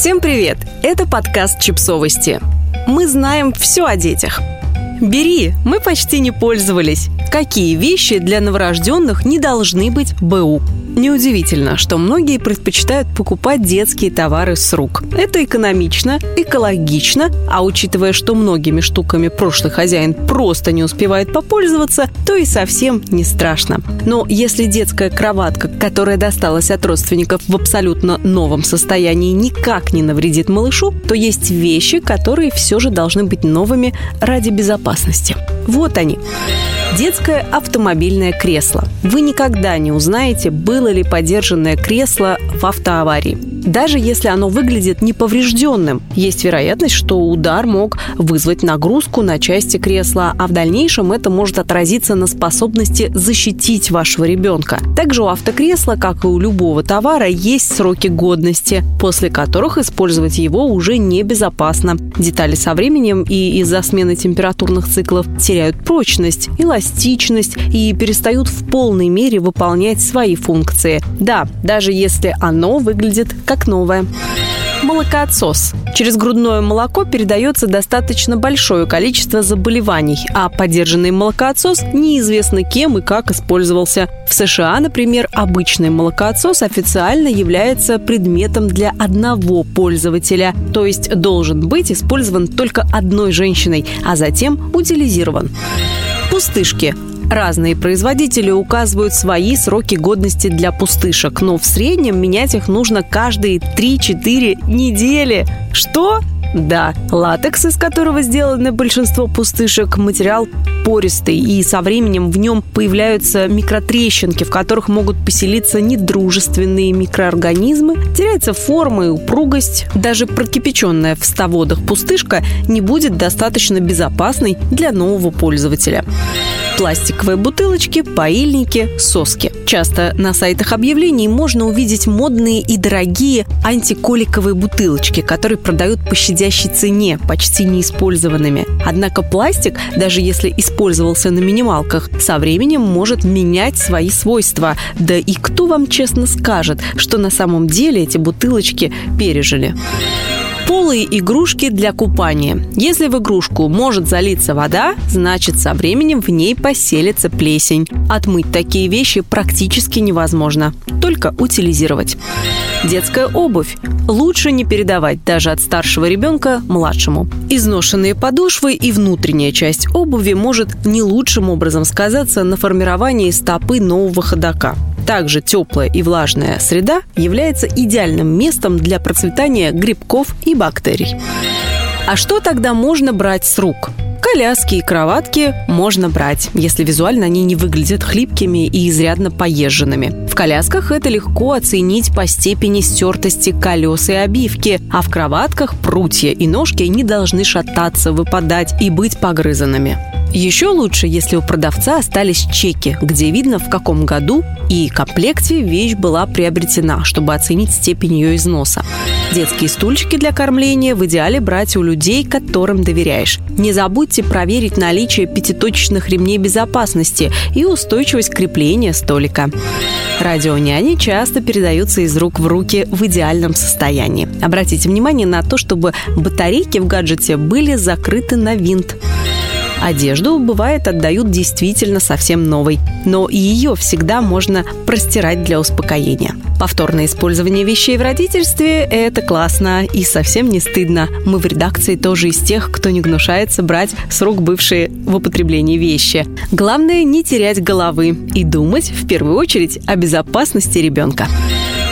Всем привет! Это подкаст «Чипсовости». Мы знаем все о детях. Бери, мы почти не пользовались. Какие вещи для новорожденных не должны быть БУ? Неудивительно, что многие предпочитают покупать детские товары с рук. Это экономично, экологично, а учитывая, что многими штуками прошлый хозяин просто не успевает попользоваться, то и совсем не страшно. Но если детская кроватка, которая досталась от родственников в абсолютно новом состоянии, никак не навредит малышу, то есть вещи, которые все же должны быть новыми ради безопасности. Вот они. Детское автомобильное кресло. Вы никогда не узнаете, было ли подержанное кресло в автоаварии. Даже если оно выглядит неповрежденным, есть вероятность, что удар мог вызвать нагрузку на части кресла, а в дальнейшем это может отразиться на способности защитить вашего ребенка. Также у автокресла, как и у любого товара, есть сроки годности, после которых использовать его уже небезопасно. Детали со временем и из-за смены температурных циклов теряют прочность, эластичность и перестают в полной мере выполнять свои функции. Да, даже если оно выглядит как новое. Молокоотсос. Через грудное молоко передается достаточно большое количество заболеваний, а поддержанный молокоотсос неизвестно кем и как использовался. В США, например, обычный молокоотсос официально является предметом для одного пользователя, то есть должен быть использован только одной женщиной, а затем утилизирован. Пустышки Разные производители указывают свои сроки годности для пустышек, но в среднем менять их нужно каждые 3-4 недели. Что? Да, латекс, из которого сделаны большинство пустышек, материал пористый, и со временем в нем появляются микротрещинки, в которых могут поселиться недружественные микроорганизмы, теряется форма и упругость. Даже прокипяченная в 100 водах пустышка не будет достаточно безопасной для нового пользователя пластиковые бутылочки, поильники, соски. Часто на сайтах объявлений можно увидеть модные и дорогие антиколиковые бутылочки, которые продают по щадящей цене, почти неиспользованными. Однако пластик, даже если использовался на минималках, со временем может менять свои свойства. Да и кто вам честно скажет, что на самом деле эти бутылочки пережили? Полые игрушки для купания. Если в игрушку может залиться вода, значит со временем в ней поселится плесень. Отмыть такие вещи практически невозможно, только утилизировать. Детская обувь. Лучше не передавать даже от старшего ребенка младшему. Изношенные подошвы и внутренняя часть обуви может не лучшим образом сказаться на формировании стопы нового ходока. Также теплая и влажная среда является идеальным местом для процветания грибков и бактерий. А что тогда можно брать с рук? Коляски и кроватки можно брать, если визуально они не выглядят хлипкими и изрядно поезженными. В колясках это легко оценить по степени стертости колес и обивки, а в кроватках прутья и ножки не должны шататься, выпадать и быть погрызанными. Еще лучше, если у продавца остались чеки, где видно, в каком году и комплекте вещь была приобретена, чтобы оценить степень ее износа. Детские стульчики для кормления в идеале брать у людей, которым доверяешь. Не забудьте проверить наличие пятиточечных ремней безопасности и устойчивость крепления столика. Радионяни часто передаются из рук в руки в идеальном состоянии. Обратите внимание на то, чтобы батарейки в гаджете были закрыты на винт. Одежду, бывает, отдают действительно совсем новой, но ее всегда можно простирать для успокоения. Повторное использование вещей в родительстве – это классно и совсем не стыдно. Мы в редакции тоже из тех, кто не гнушается брать с рук бывшие в употреблении вещи. Главное – не терять головы и думать в первую очередь о безопасности ребенка.